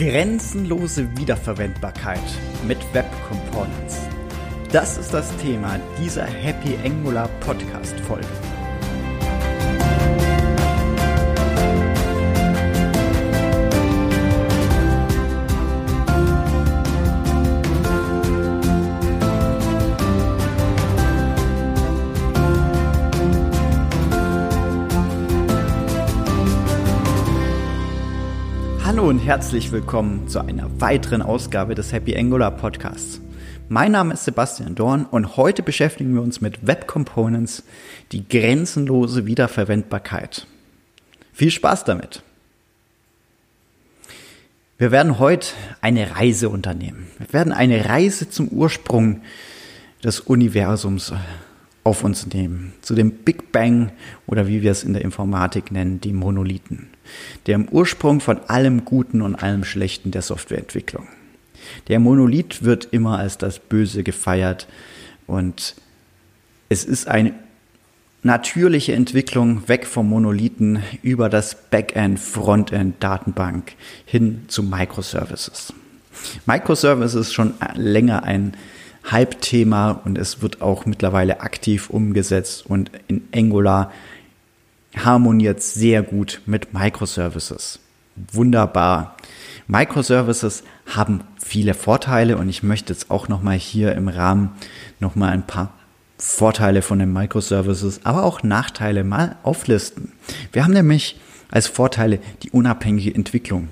Grenzenlose Wiederverwendbarkeit mit Web Components. Das ist das Thema dieser Happy Angular Podcast Folge. Und herzlich willkommen zu einer weiteren Ausgabe des Happy Angular Podcasts. Mein Name ist Sebastian Dorn und heute beschäftigen wir uns mit Web Components, die grenzenlose Wiederverwendbarkeit. Viel Spaß damit! Wir werden heute eine Reise unternehmen. Wir werden eine Reise zum Ursprung des Universums auf uns nehmen, zu dem Big Bang oder wie wir es in der Informatik nennen, die Monolithen der im Ursprung von allem Guten und allem Schlechten der Softwareentwicklung. Der Monolith wird immer als das Böse gefeiert und es ist eine natürliche Entwicklung weg vom Monolithen über das Backend, Frontend, Datenbank hin zu Microservices. Microservices ist schon länger ein Hype-Thema und es wird auch mittlerweile aktiv umgesetzt und in Angular harmoniert sehr gut mit Microservices. Wunderbar. Microservices haben viele Vorteile und ich möchte jetzt auch nochmal hier im Rahmen nochmal ein paar Vorteile von den Microservices, aber auch Nachteile mal auflisten. Wir haben nämlich als Vorteile die unabhängige Entwicklung.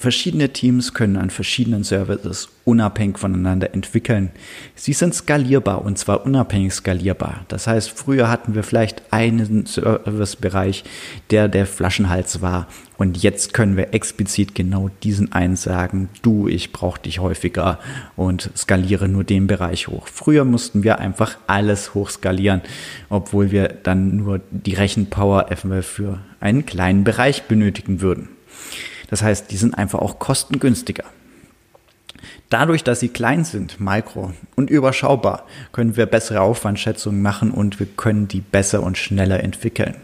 Verschiedene Teams können an verschiedenen Services unabhängig voneinander entwickeln. Sie sind skalierbar und zwar unabhängig skalierbar. Das heißt, früher hatten wir vielleicht einen Servicebereich, der der Flaschenhals war und jetzt können wir explizit genau diesen einen sagen, du, ich brauche dich häufiger und skaliere nur den Bereich hoch. Früher mussten wir einfach alles hochskalieren, obwohl wir dann nur die Rechenpower für einen kleinen Bereich benötigen würden. Das heißt, die sind einfach auch kostengünstiger. Dadurch, dass sie klein sind, mikro und überschaubar, können wir bessere Aufwandschätzungen machen und wir können die besser und schneller entwickeln.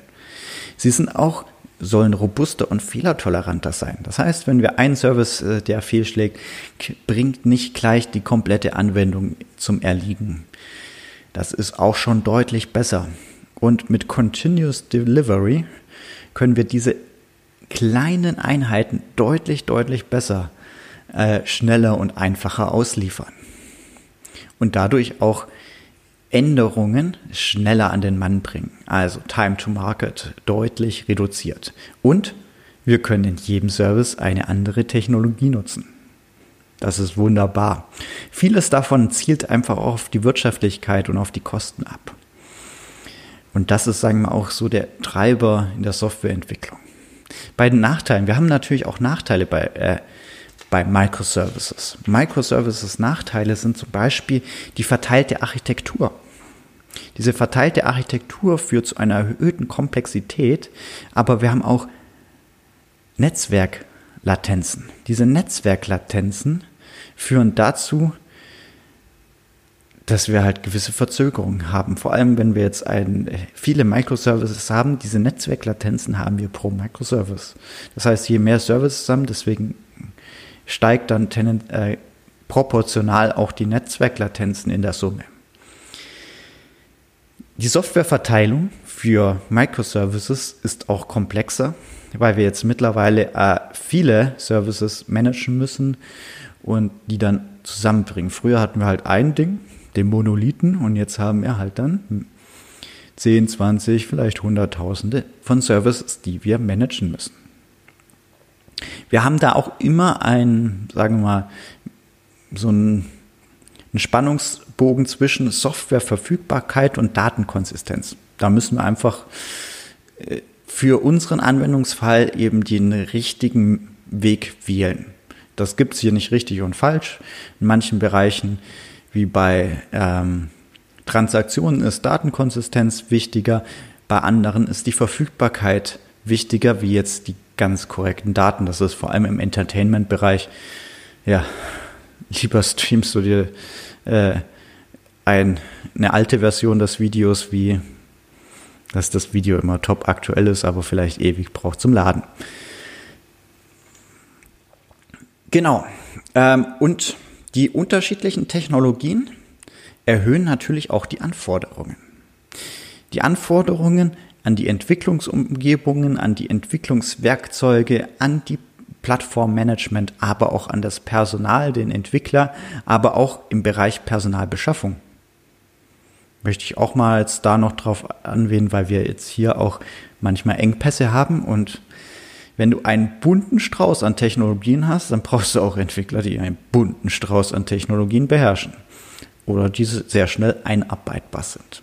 Sie sind auch sollen robuster und fehlertoleranter sein. Das heißt, wenn wir einen Service, äh, der fehlschlägt, bringt nicht gleich die komplette Anwendung zum Erliegen. Das ist auch schon deutlich besser. Und mit Continuous Delivery können wir diese kleinen Einheiten deutlich, deutlich besser, äh, schneller und einfacher ausliefern. Und dadurch auch Änderungen schneller an den Mann bringen. Also Time to Market deutlich reduziert. Und wir können in jedem Service eine andere Technologie nutzen. Das ist wunderbar. Vieles davon zielt einfach auf die Wirtschaftlichkeit und auf die Kosten ab. Und das ist, sagen wir auch so der Treiber in der Softwareentwicklung. Bei den Nachteilen, wir haben natürlich auch Nachteile bei, äh, bei Microservices. Microservices Nachteile sind zum Beispiel die verteilte Architektur. Diese verteilte Architektur führt zu einer erhöhten Komplexität, aber wir haben auch Netzwerklatenzen. Diese Netzwerklatenzen führen dazu, dass wir halt gewisse Verzögerungen haben. Vor allem, wenn wir jetzt ein, viele Microservices haben, diese Netzwerklatenzen haben wir pro Microservice. Das heißt, je mehr Services haben, deswegen steigt dann tenent, äh, proportional auch die Netzwerklatenzen in der Summe. Die Softwareverteilung für Microservices ist auch komplexer, weil wir jetzt mittlerweile äh, viele Services managen müssen und die dann zusammenbringen. Früher hatten wir halt ein Ding, den Monolithen und jetzt haben wir halt dann 10, 20, vielleicht Hunderttausende von Services, die wir managen müssen. Wir haben da auch immer ein, sagen wir mal, so ein, Spannungsbogen zwischen Softwareverfügbarkeit und Datenkonsistenz. Da müssen wir einfach äh, für unseren Anwendungsfall eben den richtigen Weg wählen. Das gibt es hier nicht richtig und falsch. In manchen Bereichen wie bei ähm, Transaktionen ist Datenkonsistenz wichtiger, bei anderen ist die Verfügbarkeit wichtiger, wie jetzt die ganz korrekten Daten. Das ist vor allem im Entertainment-Bereich. Ja, lieber streamst du dir äh, ein, eine alte Version des Videos, wie dass das Video immer top aktuell ist, aber vielleicht ewig braucht zum Laden. Genau. Ähm, und die unterschiedlichen Technologien erhöhen natürlich auch die Anforderungen. Die Anforderungen an die Entwicklungsumgebungen, an die Entwicklungswerkzeuge, an die Plattformmanagement, aber auch an das Personal, den Entwickler, aber auch im Bereich Personalbeschaffung. Möchte ich auch mal jetzt da noch drauf anwählen, weil wir jetzt hier auch manchmal Engpässe haben und wenn du einen bunten Strauß an Technologien hast, dann brauchst du auch Entwickler, die einen bunten Strauß an Technologien beherrschen oder diese sehr schnell einarbeitbar sind.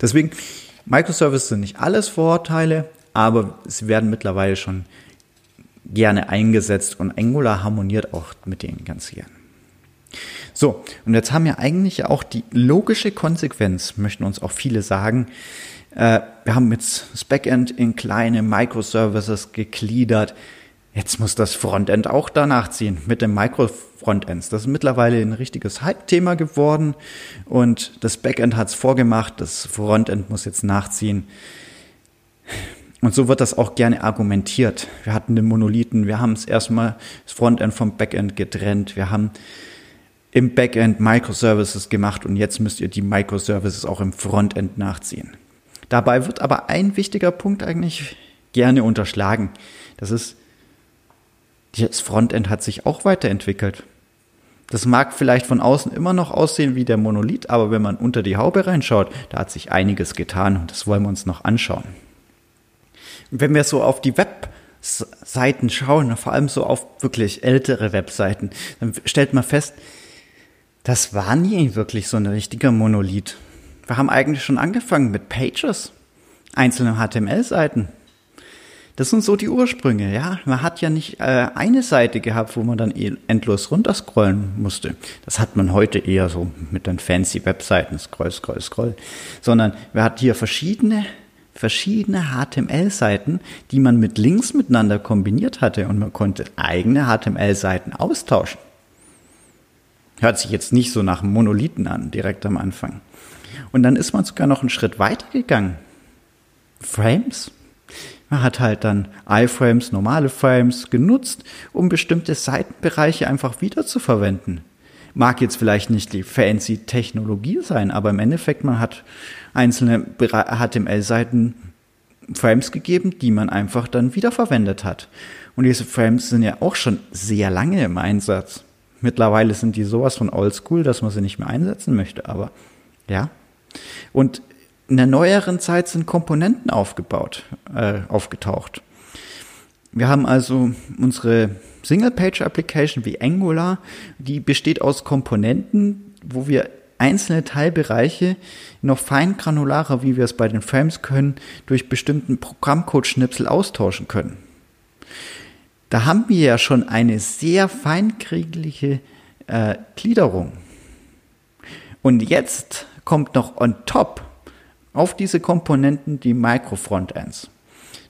Deswegen, Microservices sind nicht alles Vorteile, aber sie werden mittlerweile schon gerne eingesetzt und Angular harmoniert auch mit denen ganz gern. So, und jetzt haben wir eigentlich auch die logische Konsequenz, möchten uns auch viele sagen. Äh, wir haben jetzt das Backend in kleine Microservices gegliedert. Jetzt muss das Frontend auch danach ziehen mit dem Micro-Frontends. Das ist mittlerweile ein richtiges Hype-Thema geworden und das Backend hat es vorgemacht, das Frontend muss jetzt nachziehen. Und so wird das auch gerne argumentiert. Wir hatten den Monolithen, wir haben es erstmal das Frontend vom Backend getrennt, wir haben im Backend Microservices gemacht und jetzt müsst ihr die Microservices auch im Frontend nachziehen. Dabei wird aber ein wichtiger Punkt eigentlich gerne unterschlagen. Das ist, das Frontend hat sich auch weiterentwickelt. Das mag vielleicht von außen immer noch aussehen wie der Monolith, aber wenn man unter die Haube reinschaut, da hat sich einiges getan und das wollen wir uns noch anschauen wenn wir so auf die Webseiten schauen, vor allem so auf wirklich ältere Webseiten, dann stellt man fest, das war nie wirklich so ein richtiger Monolith. Wir haben eigentlich schon angefangen mit Pages, einzelne HTML-Seiten. Das sind so die Ursprünge, ja. Man hat ja nicht äh, eine Seite gehabt, wo man dann eh endlos runterscrollen musste. Das hat man heute eher so mit den fancy Webseiten, scroll, scroll, scroll. Sondern man hat hier verschiedene verschiedene HTML-Seiten, die man mit Links miteinander kombiniert hatte und man konnte eigene HTML-Seiten austauschen. Hört sich jetzt nicht so nach Monolithen an, direkt am Anfang. Und dann ist man sogar noch einen Schritt weiter gegangen. Frames. Man hat halt dann iFrames, normale Frames genutzt, um bestimmte Seitenbereiche einfach wiederzuverwenden. Mag jetzt vielleicht nicht die fancy Technologie sein, aber im Endeffekt, man hat einzelne HTML-Seiten Frames gegeben, die man einfach dann wiederverwendet hat. Und diese Frames sind ja auch schon sehr lange im Einsatz. Mittlerweile sind die sowas von oldschool, dass man sie nicht mehr einsetzen möchte, aber ja. Und in der neueren Zeit sind Komponenten aufgebaut, äh, aufgetaucht. Wir haben also unsere Single-Page-Application wie Angular, die besteht aus Komponenten, wo wir einzelne Teilbereiche noch fein granularer, wie wir es bei den Frames können, durch bestimmten Programmcode-Schnipsel austauschen können. Da haben wir ja schon eine sehr feinkriegliche äh, Gliederung. Und jetzt kommt noch on top auf diese Komponenten die Micro-Frontends.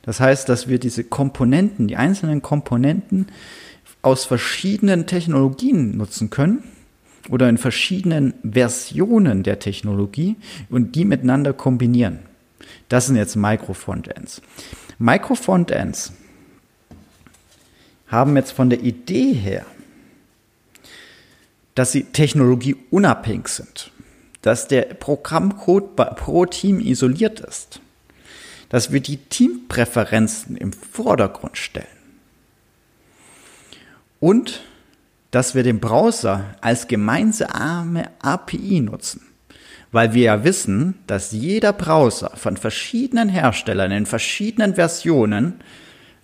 Das heißt, dass wir diese Komponenten, die einzelnen Komponenten aus verschiedenen Technologien nutzen können oder in verschiedenen Versionen der Technologie und die miteinander kombinieren. Das sind jetzt Micro-Frontends. Micro-Frontends haben jetzt von der Idee her, dass sie technologieunabhängig sind, dass der Programmcode pro Team isoliert ist, dass wir die Teampräferenzen im Vordergrund stellen und dass wir den Browser als gemeinsame API nutzen. Weil wir ja wissen, dass jeder Browser von verschiedenen Herstellern in verschiedenen Versionen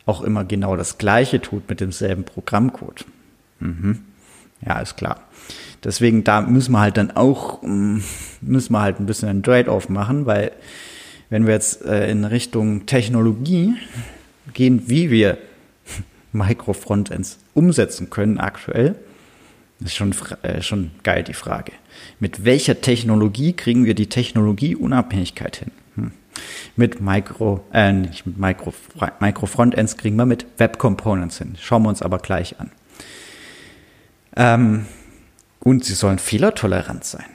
auch immer genau das gleiche tut mit demselben Programmcode. Mhm. Ja, ist klar. Deswegen, da müssen wir halt dann auch, mm, müssen wir halt ein bisschen ein Trade-off machen, weil wenn wir jetzt äh, in Richtung Technologie gehen, wie wir Micro-Frontends umsetzen können aktuell, ist schon, äh, schon geil die Frage. Mit welcher Technologie kriegen wir die Technologieunabhängigkeit hin? Hm. Mit Micro, äh, nicht mit Micro, Micro Frontends kriegen wir mit Web Components hin. Schauen wir uns aber gleich an. Ähm, und sie sollen fehlertolerant sein.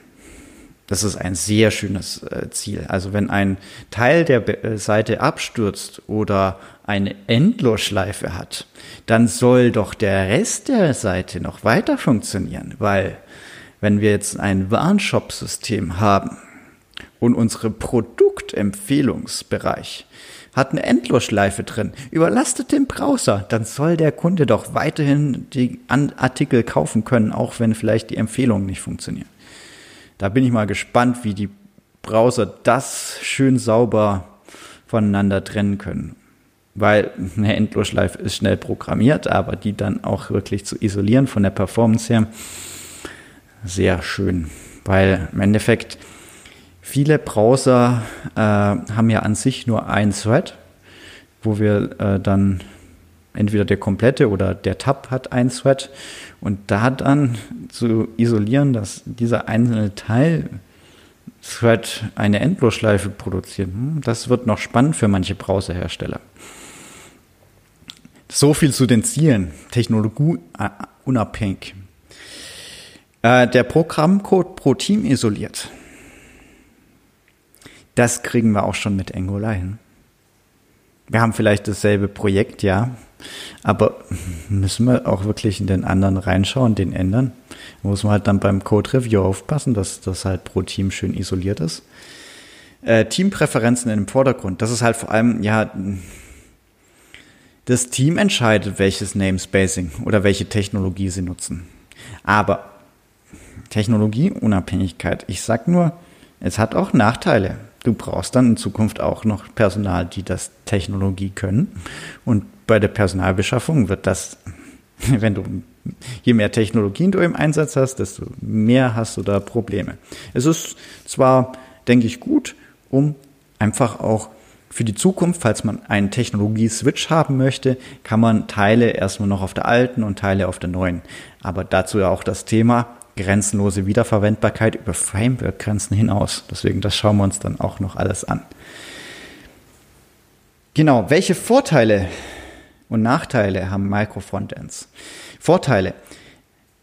Das ist ein sehr schönes äh, Ziel. Also wenn ein Teil der äh, Seite abstürzt oder eine Endlosschleife hat, dann soll doch der Rest der Seite noch weiter funktionieren, weil wenn wir jetzt ein Warenshop-System haben und unsere Produktempfehlungsbereich hat eine Endlosschleife drin, überlastet den Browser, dann soll der Kunde doch weiterhin die Artikel kaufen können, auch wenn vielleicht die Empfehlungen nicht funktionieren. Da bin ich mal gespannt, wie die Browser das schön sauber voneinander trennen können. Weil eine Endlosschleife ist schnell programmiert, aber die dann auch wirklich zu isolieren von der Performance her, sehr schön. Weil im Endeffekt viele Browser äh, haben ja an sich nur ein Thread, wo wir äh, dann entweder der komplette oder der Tab hat ein Thread und da dann zu isolieren, dass dieser einzelne Teil Thread eine Endlosschleife produziert, hm, das wird noch spannend für manche Browserhersteller. So viel zu den Zielen, technologieunabhängig. Äh, der Programmcode pro Team isoliert. Das kriegen wir auch schon mit Angular hin. Wir haben vielleicht dasselbe Projekt, ja, aber müssen wir auch wirklich in den anderen reinschauen, den ändern? Da muss man halt dann beim Code Review aufpassen, dass das halt pro Team schön isoliert ist. Äh, Teampräferenzen im Vordergrund, das ist halt vor allem, ja, das Team entscheidet, welches Namespacing oder welche Technologie sie nutzen. Aber Technologieunabhängigkeit, ich sag nur, es hat auch Nachteile. Du brauchst dann in Zukunft auch noch Personal, die das Technologie können. Und bei der Personalbeschaffung wird das, wenn du je mehr Technologien du im Einsatz hast, desto mehr hast du da Probleme. Es ist zwar, denke ich, gut, um einfach auch für die Zukunft, falls man einen Technologie-Switch haben möchte, kann man Teile erstmal noch auf der alten und Teile auf der neuen. Aber dazu ja auch das Thema grenzenlose Wiederverwendbarkeit über Framework-Grenzen hinaus. Deswegen, das schauen wir uns dann auch noch alles an. Genau, welche Vorteile und Nachteile haben Micro-Frontends? Vorteile.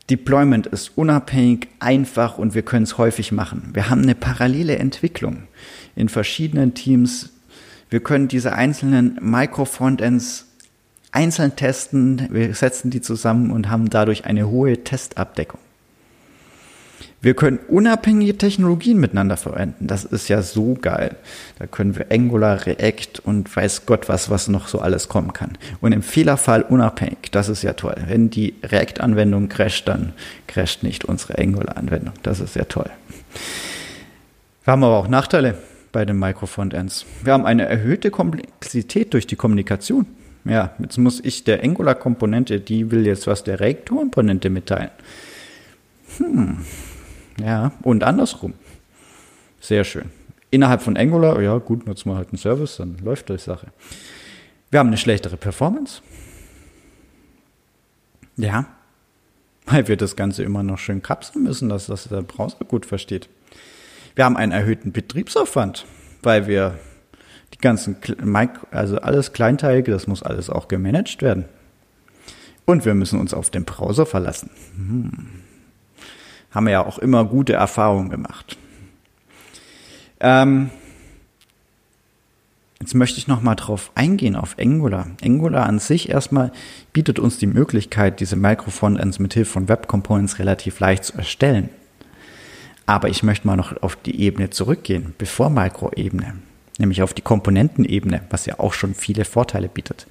Deployment ist unabhängig, einfach und wir können es häufig machen. Wir haben eine parallele Entwicklung in verschiedenen Teams wir können diese einzelnen Micro-Frontends einzeln testen. Wir setzen die zusammen und haben dadurch eine hohe Testabdeckung. Wir können unabhängige Technologien miteinander verwenden. Das ist ja so geil. Da können wir Angular, React und weiß Gott was, was noch so alles kommen kann. Und im Fehlerfall unabhängig. Das ist ja toll. Wenn die React-Anwendung crasht, dann crasht nicht unsere Angular-Anwendung. Das ist ja toll. Wir haben aber auch Nachteile bei den Microfrontends. Wir haben eine erhöhte Komplexität durch die Kommunikation. Ja, jetzt muss ich der Angular-Komponente, die will jetzt was der React-Komponente mitteilen. Hm. Ja, und andersrum. Sehr schön. Innerhalb von Angular, ja gut, nutzen wir halt einen Service, dann läuft die Sache. Wir haben eine schlechtere Performance. Ja, weil wir das Ganze immer noch schön kapseln müssen, dass das der Browser gut versteht. Wir haben einen erhöhten Betriebsaufwand, weil wir die ganzen, also alles Kleinteilige, das muss alles auch gemanagt werden. Und wir müssen uns auf den Browser verlassen. Hm. Haben wir ja auch immer gute Erfahrungen gemacht. Ähm, Jetzt möchte ich noch mal drauf eingehen auf Angular. Angular an sich erstmal bietet uns die Möglichkeit, diese Microfrontends mit Hilfe von Web Components relativ leicht zu erstellen. Aber ich möchte mal noch auf die Ebene zurückgehen, bevor Makroebene, nämlich auf die Komponentenebene, was ja auch schon viele Vorteile bietet.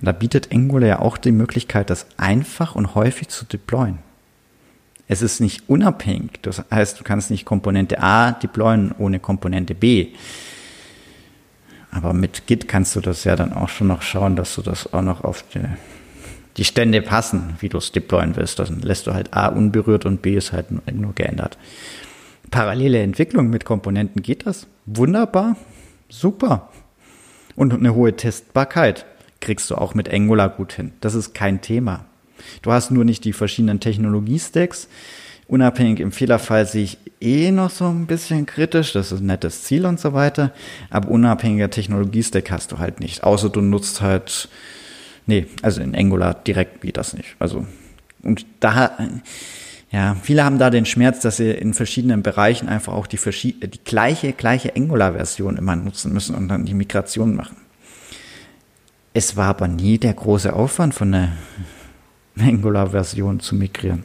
Und da bietet Angular ja auch die Möglichkeit, das einfach und häufig zu deployen. Es ist nicht unabhängig, das heißt, du kannst nicht Komponente A deployen ohne Komponente B. Aber mit Git kannst du das ja dann auch schon noch schauen, dass du das auch noch auf die, die Stände passen, wie du es deployen willst. Dann lässt du halt A unberührt und B ist halt nur geändert parallele Entwicklung mit Komponenten geht das. Wunderbar. Super. Und eine hohe Testbarkeit kriegst du auch mit Angular gut hin. Das ist kein Thema. Du hast nur nicht die verschiedenen Technologie-Stacks. Unabhängig im Fehlerfall sehe ich eh noch so ein bisschen kritisch. Das ist ein nettes Ziel und so weiter. Aber unabhängiger Technologie-Stack hast du halt nicht. Außer du nutzt halt, nee, also in Angular direkt geht das nicht. Also, und da, ja, viele haben da den Schmerz, dass sie in verschiedenen Bereichen einfach auch die, die gleiche, gleiche Angular-Version immer nutzen müssen und dann die Migration machen. Es war aber nie der große Aufwand von einer Angular-Version zu migrieren.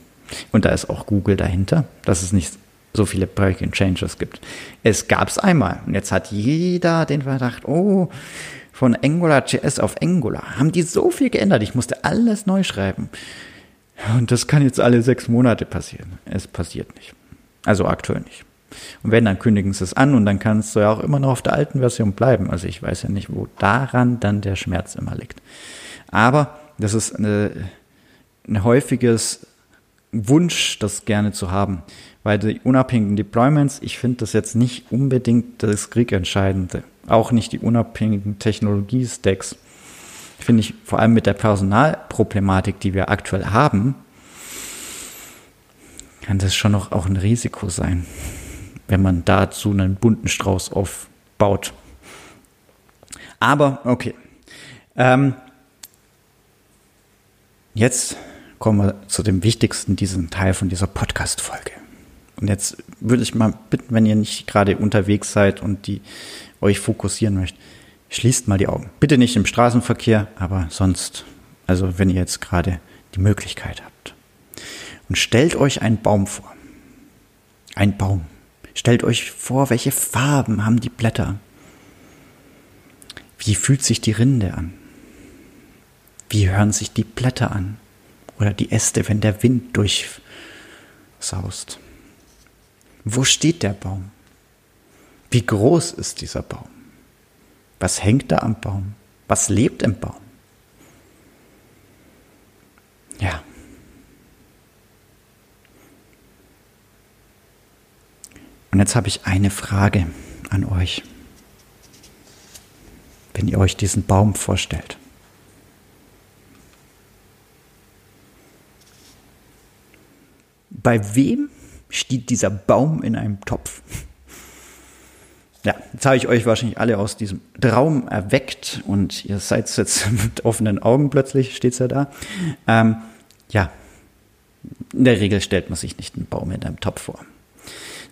Und da ist auch Google dahinter, dass es nicht so viele Breaking Changes gibt. Es gab es einmal und jetzt hat jeder den Verdacht, oh, von AngularJS auf Angular haben die so viel geändert, ich musste alles neu schreiben. Und das kann jetzt alle sechs Monate passieren. Es passiert nicht. Also aktuell nicht. Und wenn, dann kündigen sie es an und dann kannst du ja auch immer noch auf der alten Version bleiben. Also ich weiß ja nicht, wo daran dann der Schmerz immer liegt. Aber das ist eine, ein häufiges Wunsch, das gerne zu haben. Weil die unabhängigen Deployments, ich finde das jetzt nicht unbedingt das Kriegentscheidende. Auch nicht die unabhängigen Technologie-Stacks. Finde ich vor allem mit der Personalproblematik, die wir aktuell haben, kann das schon noch auch ein Risiko sein, wenn man dazu einen bunten Strauß aufbaut. Aber okay. Ähm, jetzt kommen wir zu dem wichtigsten diesen Teil von dieser Podcast-Folge. Und jetzt würde ich mal bitten, wenn ihr nicht gerade unterwegs seid und die euch fokussieren möchtet, schließt mal die Augen. Bitte nicht im Straßenverkehr, aber sonst, also wenn ihr jetzt gerade die Möglichkeit habt. Und stellt euch einen Baum vor. Ein Baum. Stellt euch vor, welche Farben haben die Blätter? Wie fühlt sich die Rinde an? Wie hören sich die Blätter an? Oder die Äste, wenn der Wind durchsaust? Wo steht der Baum? Wie groß ist dieser Baum? Was hängt da am Baum? Was lebt im Baum? Ja. Und jetzt habe ich eine Frage an euch, wenn ihr euch diesen Baum vorstellt. Bei wem steht dieser Baum in einem Topf? Ja, jetzt habe ich euch wahrscheinlich alle aus diesem Traum erweckt und ihr seid jetzt mit offenen Augen plötzlich, steht's ja da. Ähm, ja, in der Regel stellt man sich nicht einen Baum in einem Topf vor.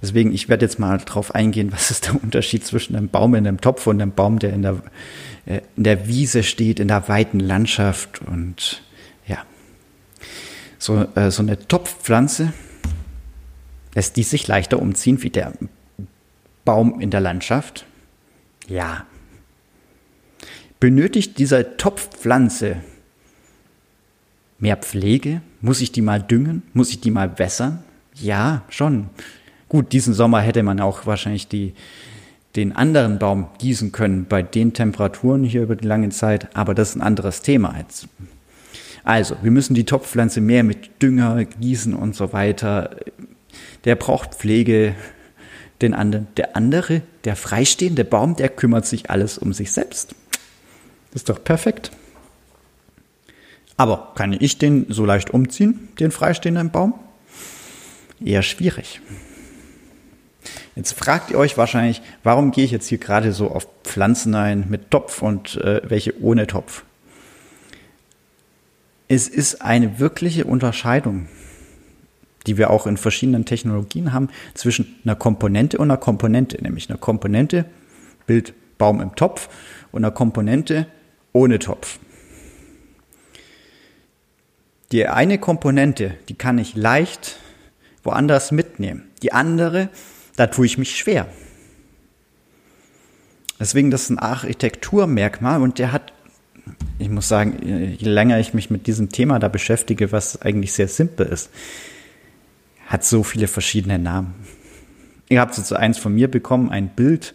Deswegen, ich werde jetzt mal drauf eingehen, was ist der Unterschied zwischen einem Baum in einem Topf und einem Baum, der in der, äh, in der Wiese steht, in der weiten Landschaft und. So, äh, so eine Topfpflanze lässt die sich leichter umziehen wie der Baum in der Landschaft? Ja. Benötigt dieser Topfpflanze mehr Pflege? Muss ich die mal düngen? Muss ich die mal wässern? Ja, schon. Gut, diesen Sommer hätte man auch wahrscheinlich die, den anderen Baum gießen können bei den Temperaturen hier über die lange Zeit, aber das ist ein anderes Thema jetzt. Also, wir müssen die Topfpflanze mehr mit Dünger gießen und so weiter. Der braucht Pflege, den anderen. Der andere, der freistehende Baum, der kümmert sich alles um sich selbst. Ist doch perfekt. Aber kann ich den so leicht umziehen, den freistehenden Baum? Eher schwierig. Jetzt fragt ihr euch wahrscheinlich, warum gehe ich jetzt hier gerade so auf Pflanzen ein mit Topf und äh, welche ohne Topf? Es ist eine wirkliche Unterscheidung die wir auch in verschiedenen Technologien haben, zwischen einer Komponente und einer Komponente, nämlich einer Komponente, Bild Baum im Topf und einer Komponente ohne Topf. Die eine Komponente, die kann ich leicht woanders mitnehmen. Die andere, da tue ich mich schwer. Deswegen, das ist ein Architekturmerkmal und der hat, ich muss sagen, je länger ich mich mit diesem Thema da beschäftige, was eigentlich sehr simpel ist, hat so viele verschiedene Namen. Ihr habt jetzt eins von mir bekommen, ein Bild,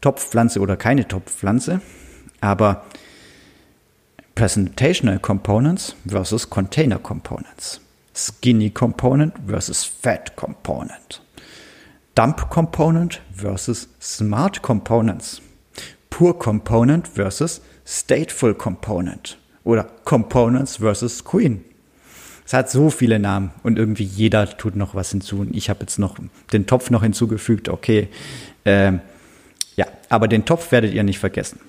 Topfpflanze oder keine Topfpflanze, aber Presentational Components versus Container Components. Skinny Component versus Fat Component. Dump Component versus Smart Components. Pure Component versus Stateful Component. Oder Components versus Queen. Es hat so viele Namen und irgendwie jeder tut noch was hinzu. Und ich habe jetzt noch den Topf noch hinzugefügt, okay. Ähm, ja, aber den Topf werdet ihr nicht vergessen.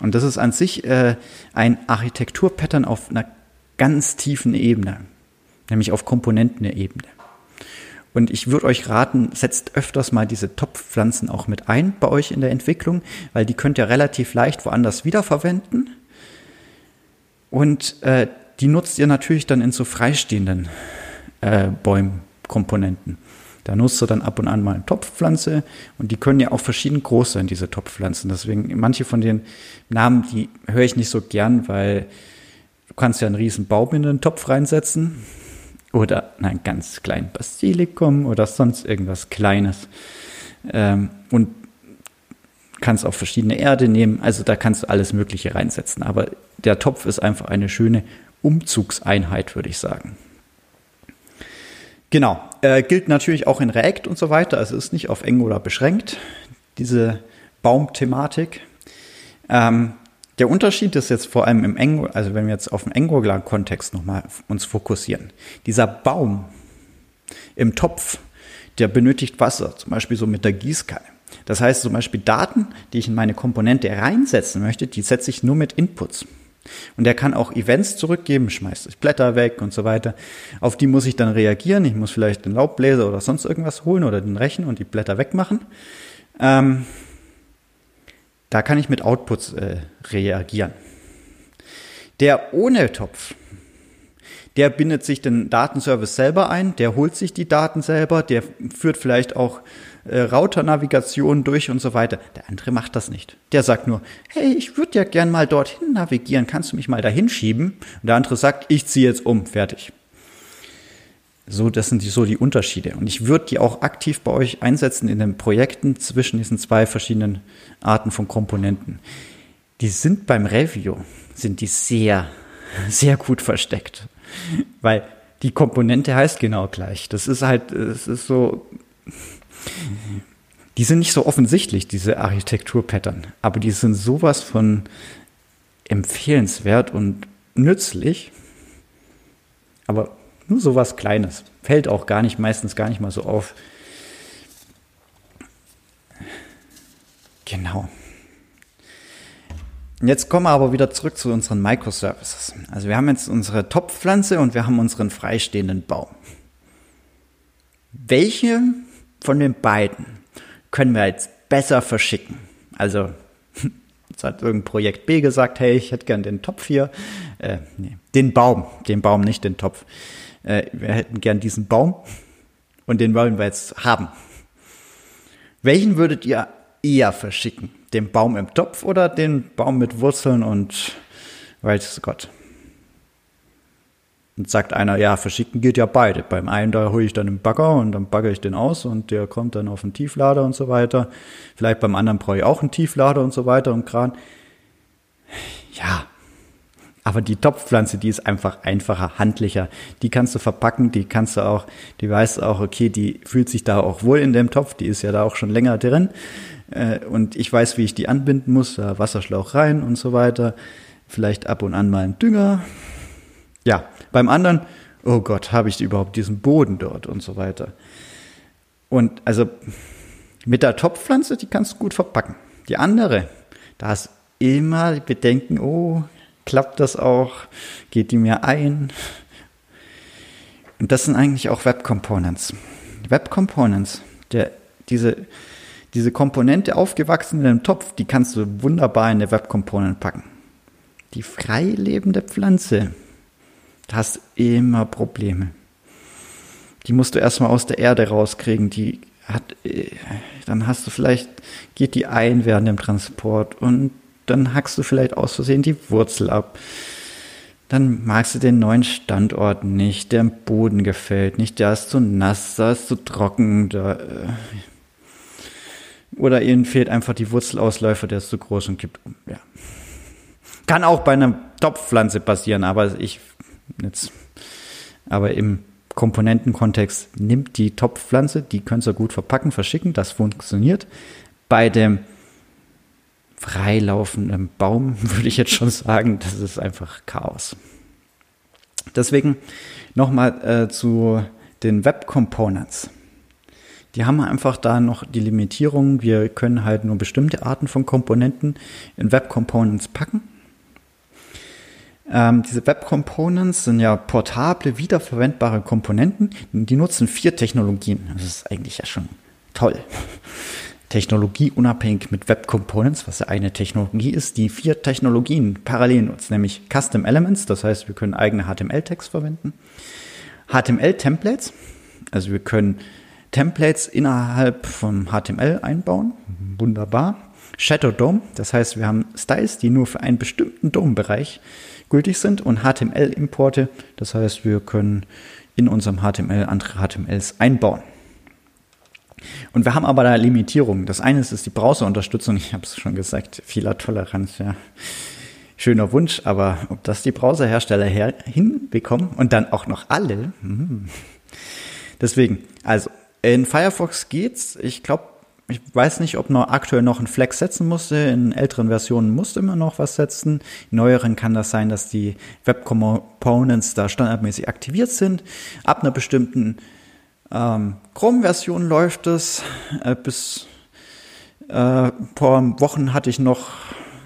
Und das ist an sich äh, ein Architekturpattern auf einer ganz tiefen Ebene, nämlich auf Komponentenebene. Und ich würde euch raten, setzt öfters mal diese Topfpflanzen auch mit ein bei euch in der Entwicklung, weil die könnt ihr relativ leicht woanders wiederverwenden Und äh, die nutzt ihr natürlich dann in so freistehenden äh, Bäumkomponenten. Da nutzt du dann ab und an mal eine Topfpflanze und die können ja auch verschieden groß sein, diese Topfpflanzen. Deswegen, manche von den Namen, die höre ich nicht so gern, weil du kannst ja einen riesen Baum in den Topf reinsetzen oder einen ganz kleinen Basilikum oder sonst irgendwas Kleines. Ähm, und kannst auch verschiedene Erde nehmen, also da kannst du alles Mögliche reinsetzen. Aber der Topf ist einfach eine schöne Umzugseinheit, würde ich sagen. Genau, äh, gilt natürlich auch in React und so weiter. Also ist nicht auf Angular beschränkt, diese Baumthematik. Ähm, der Unterschied ist jetzt vor allem im Angular, also wenn wir jetzt auf den Angular-Kontext nochmal uns fokussieren. Dieser Baum im Topf, der benötigt Wasser, zum Beispiel so mit der Gießkanne. Das heißt zum Beispiel Daten, die ich in meine Komponente reinsetzen möchte, die setze ich nur mit Inputs. Und er kann auch Events zurückgeben, schmeißt das Blätter weg und so weiter. Auf die muss ich dann reagieren. Ich muss vielleicht den Laubbläser oder sonst irgendwas holen oder den Rechen und die Blätter wegmachen. Ähm, da kann ich mit Outputs äh, reagieren. Der ohne Topf, der bindet sich den Datenservice selber ein, der holt sich die Daten selber, der führt vielleicht auch äh, Router-Navigation durch und so weiter. Der andere macht das nicht. Der sagt nur, hey, ich würde ja gern mal dorthin navigieren, kannst du mich mal dahin schieben? Und der andere sagt, ich ziehe jetzt um, fertig. So, das sind die, so die Unterschiede. Und ich würde die auch aktiv bei euch einsetzen in den Projekten zwischen diesen zwei verschiedenen Arten von Komponenten. Die sind beim Review, sind die sehr, sehr gut versteckt. Weil die Komponente heißt genau gleich. Das ist halt, es ist so, die sind nicht so offensichtlich, diese Architekturpattern, aber die sind sowas von empfehlenswert und nützlich. Aber nur sowas Kleines. Fällt auch gar nicht, meistens gar nicht mal so auf. Genau. Jetzt kommen wir aber wieder zurück zu unseren Microservices. Also wir haben jetzt unsere Topfpflanze und wir haben unseren freistehenden Baum. Welche von den beiden können wir jetzt besser verschicken? Also, jetzt hat irgendein Projekt B gesagt, hey, ich hätte gern den Topf hier. Äh, nee, den Baum, den Baum, nicht den Topf. Äh, wir hätten gern diesen Baum und den wollen wir jetzt haben. Welchen würdet ihr eher verschicken? Den Baum im Topf oder den Baum mit Wurzeln und weiß Gott? Und sagt einer, ja, verschicken geht ja beide. Beim einen, da hole ich dann einen Bagger und dann bagger ich den aus und der kommt dann auf einen Tieflader und so weiter. Vielleicht beim anderen brauche ich auch einen Tieflader und so weiter und Kran. Ja, aber die Topfpflanze, die ist einfach einfacher, handlicher. Die kannst du verpacken, die kannst du auch, die weißt auch, okay, die fühlt sich da auch wohl in dem Topf, die ist ja da auch schon länger drin. Äh, und ich weiß, wie ich die anbinden muss, da Wasserschlauch rein und so weiter. Vielleicht ab und an mal einen Dünger. Ja, beim anderen, oh Gott, habe ich überhaupt diesen Boden dort und so weiter. Und also mit der Topfpflanze, die kannst du gut verpacken. Die andere, da ist immer Bedenken, oh, klappt das auch? Geht die mir ein? Und das sind eigentlich auch Web Components. Web Components, der, diese, diese Komponente aufgewachsen in einem Topf, die kannst du wunderbar in eine Web Component packen. Die frei lebende Pflanze, hast immer Probleme. Die musst du erstmal aus der Erde rauskriegen. Die hat, äh, dann hast du vielleicht, geht die ein während dem Transport und dann hackst du vielleicht aus Versehen die Wurzel ab. Dann magst du den neuen Standort nicht, der im Boden gefällt nicht, der ist zu nass, da ist zu trocken, da, äh, oder ihnen fehlt einfach die Wurzelausläufer, der ist zu groß und kippt um. Ja. Kann auch bei einer Topfpflanze passieren, aber ich Jetzt, aber im Komponentenkontext nimmt die Topfpflanze, die könnt ihr gut verpacken, verschicken, das funktioniert. Bei dem freilaufenden Baum würde ich jetzt schon sagen, das ist einfach Chaos. Deswegen nochmal äh, zu den Web Components. Die haben einfach da noch die Limitierung, wir können halt nur bestimmte Arten von Komponenten in Web Components packen. Ähm, diese Web Components sind ja portable, wiederverwendbare Komponenten. Die nutzen vier Technologien. Das ist eigentlich ja schon toll. technologieunabhängig mit Web Components, was ja eine Technologie ist, die vier Technologien parallel nutzt, nämlich Custom Elements, das heißt, wir können eigene HTML-Tags verwenden, HTML-Templates, also wir können Templates innerhalb vom HTML einbauen, wunderbar. Shadow DOM, das heißt, wir haben Styles, die nur für einen bestimmten DOM-Bereich gültig sind und HTML-Importe, das heißt, wir können in unserem HTML andere HTMLs einbauen. Und wir haben aber da Limitierungen. Das eine ist, die Browserunterstützung. Ich habe es schon gesagt, vieler Toleranz, ja. Schöner Wunsch, aber ob das die Browserhersteller her hinbekommen und dann auch noch alle. Hm. Deswegen, also in Firefox geht's. Ich glaube, ich weiß nicht, ob noch aktuell noch ein Flex setzen musste. In älteren Versionen musste immer noch was setzen. In neueren kann das sein, dass die Web Components da standardmäßig aktiviert sind. Ab einer bestimmten ähm, Chrome-Version läuft es. Äh, bis äh, vor Wochen hatte ich noch,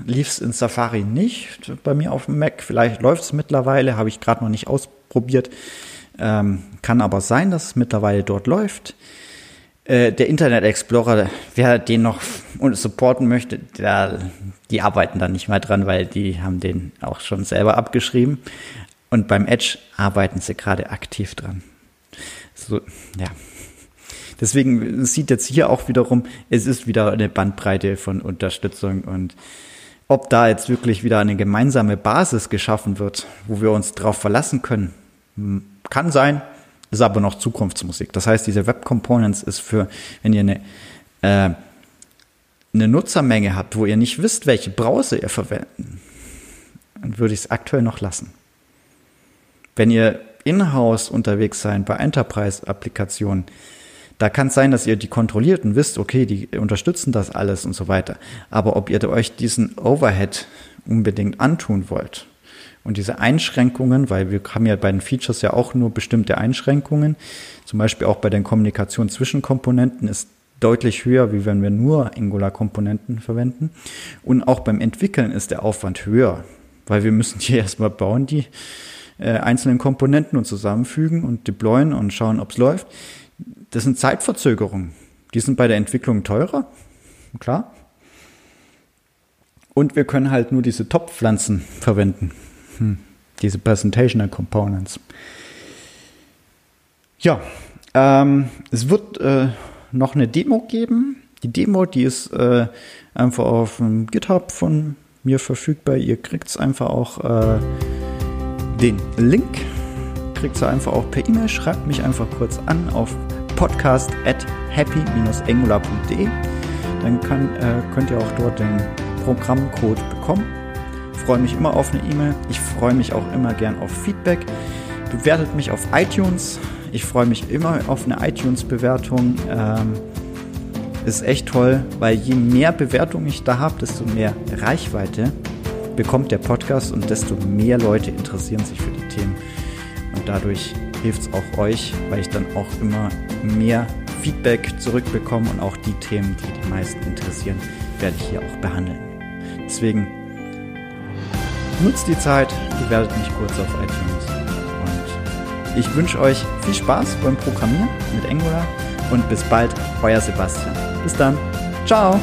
lief es in Safari nicht bei mir auf dem Mac. Vielleicht läuft es mittlerweile, habe ich gerade noch nicht ausprobiert. Ähm, kann aber sein, dass es mittlerweile dort läuft. Äh, der Internet Explorer, wer den noch supporten möchte, der, die arbeiten da nicht mehr dran, weil die haben den auch schon selber abgeschrieben. Und beim Edge arbeiten sie gerade aktiv dran. So, ja. Deswegen sieht jetzt hier auch wiederum, es ist wieder eine Bandbreite von Unterstützung und ob da jetzt wirklich wieder eine gemeinsame Basis geschaffen wird, wo wir uns drauf verlassen können, hm, kann sein, ist aber noch Zukunftsmusik. Das heißt, diese Web Components ist für, wenn ihr eine, äh, eine Nutzermenge habt, wo ihr nicht wisst, welche Browser ihr verwenden, dann würde ich es aktuell noch lassen. Wenn ihr in-house unterwegs seid bei Enterprise-Applikationen, da kann es sein, dass ihr die kontrolliert und wisst, okay, die unterstützen das alles und so weiter. Aber ob ihr euch diesen Overhead unbedingt antun wollt, und diese Einschränkungen, weil wir haben ja bei den Features ja auch nur bestimmte Einschränkungen, zum Beispiel auch bei der Kommunikation zwischen Komponenten ist deutlich höher, wie wenn wir nur Angular-Komponenten verwenden. Und auch beim Entwickeln ist der Aufwand höher, weil wir müssen die erstmal bauen, die äh, einzelnen Komponenten und zusammenfügen und deployen und schauen, ob es läuft. Das sind Zeitverzögerungen. Die sind bei der Entwicklung teurer, klar. Und wir können halt nur diese Top-Pflanzen verwenden. Hm. Diese Presentational Components. Ja, ähm, es wird äh, noch eine Demo geben. Die Demo, die ist äh, einfach auf dem GitHub von mir verfügbar. Ihr kriegt es einfach auch äh, den Link. Kriegt ihr einfach auch per E-Mail. Schreibt mich einfach kurz an auf podcast at happy-angular.de. Dann kann, äh, könnt ihr auch dort den Programmcode bekommen freue mich immer auf eine E-Mail. Ich freue mich auch immer gern auf Feedback. Bewertet mich auf iTunes. Ich freue mich immer auf eine iTunes-Bewertung. Ähm, ist echt toll, weil je mehr Bewertungen ich da habe, desto mehr Reichweite bekommt der Podcast und desto mehr Leute interessieren sich für die Themen. Und dadurch hilft es auch euch, weil ich dann auch immer mehr Feedback zurückbekomme und auch die Themen, die die meisten interessieren, werde ich hier auch behandeln. Deswegen Nutzt die Zeit, bewertet mich kurz auf iTunes. Und ich wünsche euch viel Spaß beim Programmieren mit Angular und bis bald, euer Sebastian. Bis dann. Ciao.